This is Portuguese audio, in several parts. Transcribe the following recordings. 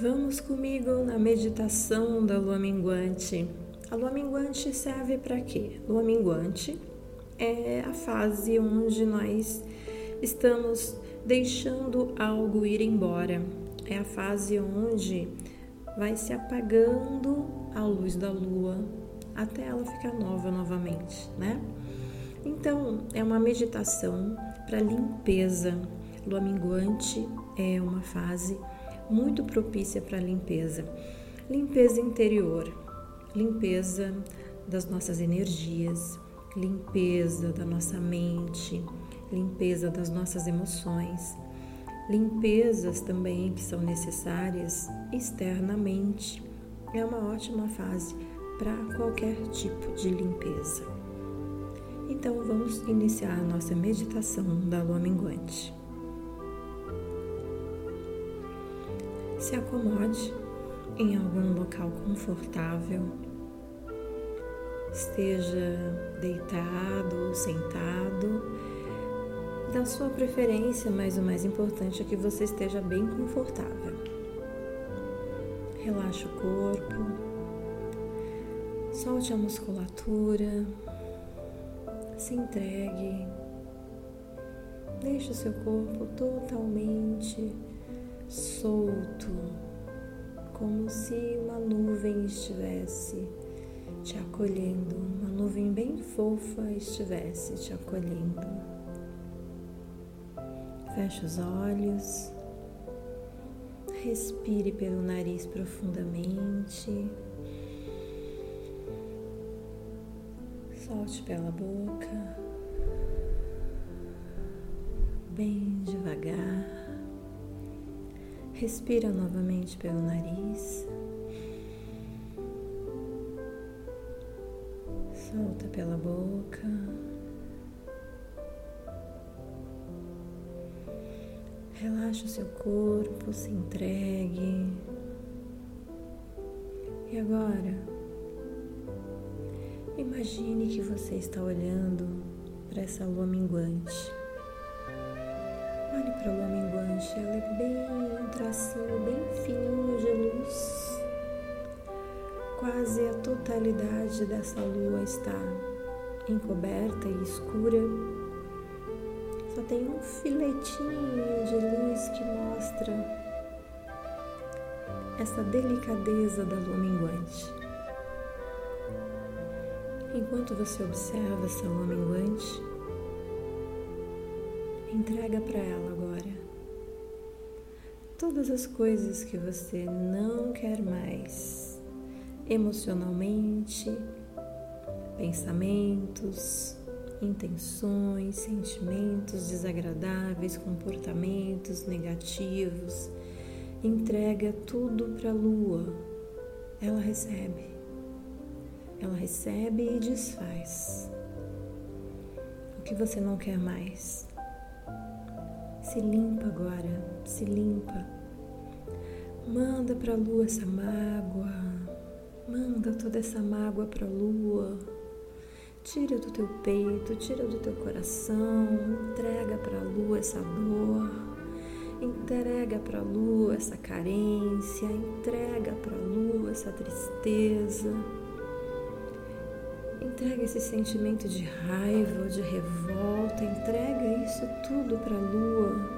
Vamos comigo na meditação da lua minguante. A lua minguante serve para quê? Lua minguante é a fase onde nós estamos deixando algo ir embora. É a fase onde vai se apagando a luz da lua até ela ficar nova novamente, né? Então, é uma meditação para limpeza. Lua minguante é uma fase muito propícia para limpeza. Limpeza interior, limpeza das nossas energias, limpeza da nossa mente, limpeza das nossas emoções, limpezas também que são necessárias externamente. É uma ótima fase para qualquer tipo de limpeza. Então vamos iniciar a nossa meditação da lua minguante. Se acomode em algum local confortável, esteja deitado ou sentado, da sua preferência, mas o mais importante é que você esteja bem confortável. Relaxe o corpo, solte a musculatura, se entregue, deixe o seu corpo totalmente solto, como se uma nuvem estivesse te acolhendo, uma nuvem bem fofa estivesse te acolhendo. Feche os olhos, respire pelo nariz profundamente, solte pela boca, bem devagar. Respira novamente pelo nariz. Solta pela boca. Relaxa o seu corpo, se entregue. E agora, imagine que você está olhando para essa lua minguante. Olhe para a lua minguante, ela é bem um tracinho bem fininho de luz. Quase a totalidade dessa lua está encoberta e escura. Só tem um filetinho de luz que mostra essa delicadeza da lua minguante. Enquanto você observa essa lua minguante, Entrega para ela agora todas as coisas que você não quer mais, emocionalmente, pensamentos, intenções, sentimentos desagradáveis, comportamentos negativos. Entrega tudo para a lua. Ela recebe. Ela recebe e desfaz. O que você não quer mais? Se limpa agora, se limpa. Manda para a lua essa mágoa. Manda toda essa mágoa para a lua. Tira do teu peito, tira do teu coração, entrega para a lua essa dor. Entrega para a lua essa carência, entrega para a lua essa tristeza. Entrega esse sentimento de raiva de revolta, entrega isso tudo para a lua.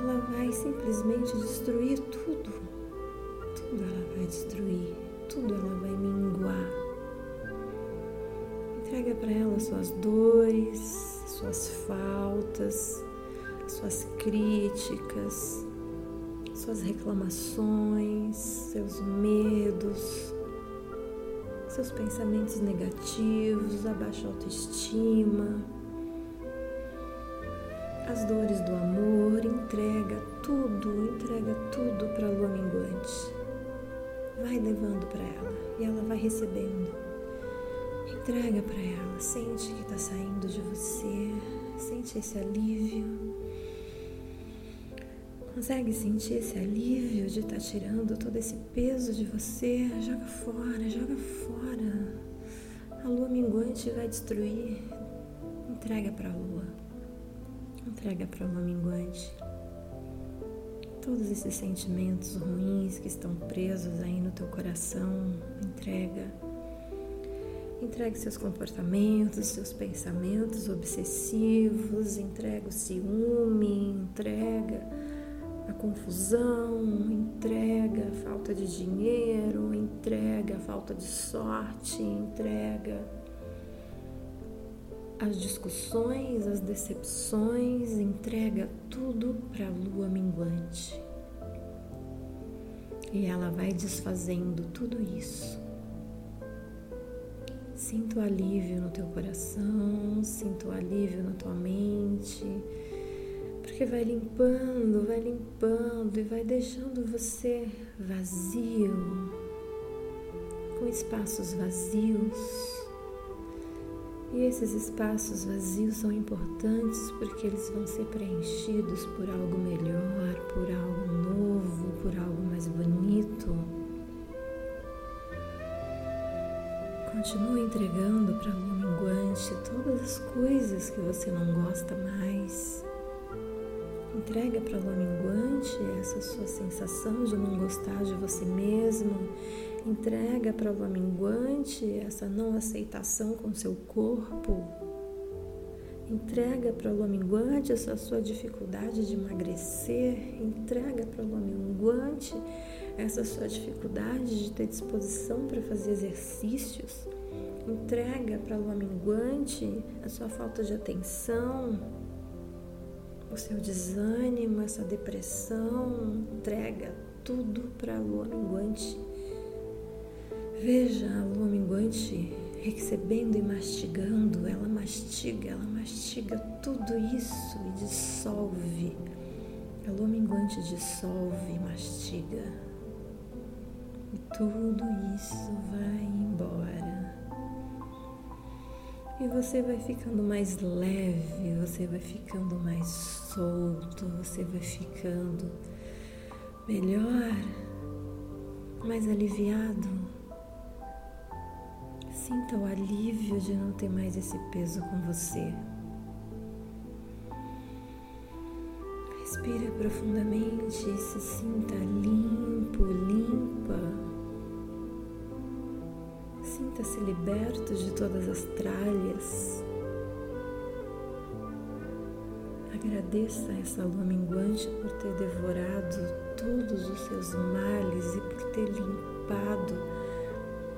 Ela vai simplesmente destruir tudo. Tudo ela vai destruir, tudo ela vai minguar. Entrega para ela suas dores, suas faltas, suas críticas, suas reclamações, seus medos, seus pensamentos negativos, a baixa autoestima, as dores do amor, entrega tudo, entrega tudo para a lua minguante. Vai levando para ela e ela vai recebendo. Entrega para ela, sente que está saindo de você, sente esse alívio. Consegue sentir esse alívio de estar tá tirando todo esse peso de você? Joga fora, joga fora. A lua minguante vai destruir. Entrega para a lua. Entrega para a lua minguante. Todos esses sentimentos ruins que estão presos aí no teu coração, entrega. Entregue seus comportamentos, seus pensamentos obsessivos, entrega o ciúme, entrega a confusão, entrega a falta de dinheiro, entrega a falta de sorte, entrega as discussões, as decepções, entrega tudo para a lua minguante. E ela vai desfazendo tudo isso. Sinto alívio no teu coração, sinto alívio na tua mente, porque vai limpando, vai limpando e vai deixando você vazio, com espaços vazios e esses espaços vazios são importantes porque eles vão ser preenchidos por algo melhor, por algo novo, por algo mais bonito. Continue entregando para lua minguante todas as coisas que você não gosta mais. Entrega para a lua minguante essa sua sensação de não gostar de você mesmo Entrega para o minguante essa não aceitação com seu corpo. Entrega para o minguante essa sua dificuldade de emagrecer. Entrega para o minguante essa sua dificuldade de ter disposição para fazer exercícios. Entrega para o minguante a sua falta de atenção, o seu desânimo, essa depressão. Entrega tudo para a lua minguante Veja a lua minguante recebendo e mastigando, ela mastiga, ela mastiga tudo isso e dissolve. A lua minguante dissolve e mastiga. E tudo isso vai embora. E você vai ficando mais leve, você vai ficando mais solto, você vai ficando melhor, mais aliviado. Sinta o alívio de não ter mais esse peso com você. Respire profundamente e se sinta limpo, limpa. Sinta-se liberto de todas as tralhas. Agradeça essa lua minguante por ter devorado todos os seus males e por ter limpado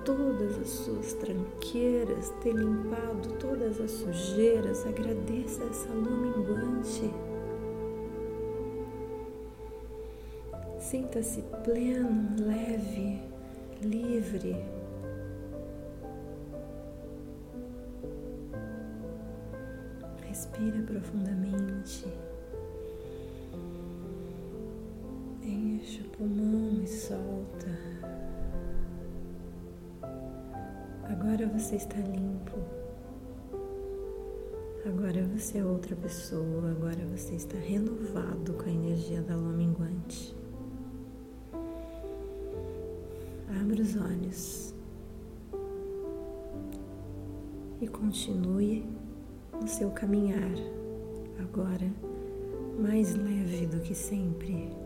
todas as suas tranqueiras, ter limpado todas as sujeiras. Agradeça essa lua minguante. Sinta-se pleno, leve, livre. Respira profundamente. Enche o pulmão e solta. Agora você está limpo. Agora você é outra pessoa. Agora você está renovado com a energia da lua minguante. Abra os olhos e continue no seu caminhar, agora mais leve do que sempre.